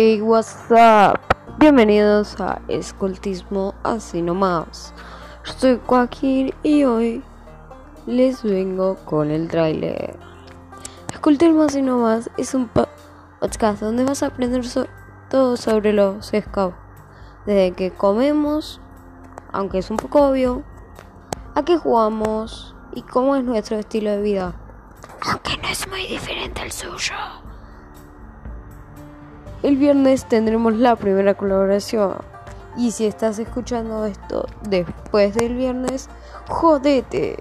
Hey, what's up? Bienvenidos a Escultismo Así Nomás. Soy Joaquín y hoy les vengo con el tráiler. Escultismo Así Nomás es un podcast donde vas a aprender todo sobre los scouts. Desde que comemos, aunque es un poco obvio, a qué jugamos y cómo es nuestro estilo de vida. Aunque no es muy diferente al suyo. El viernes tendremos la primera colaboración. Y si estás escuchando esto después del viernes, jodete.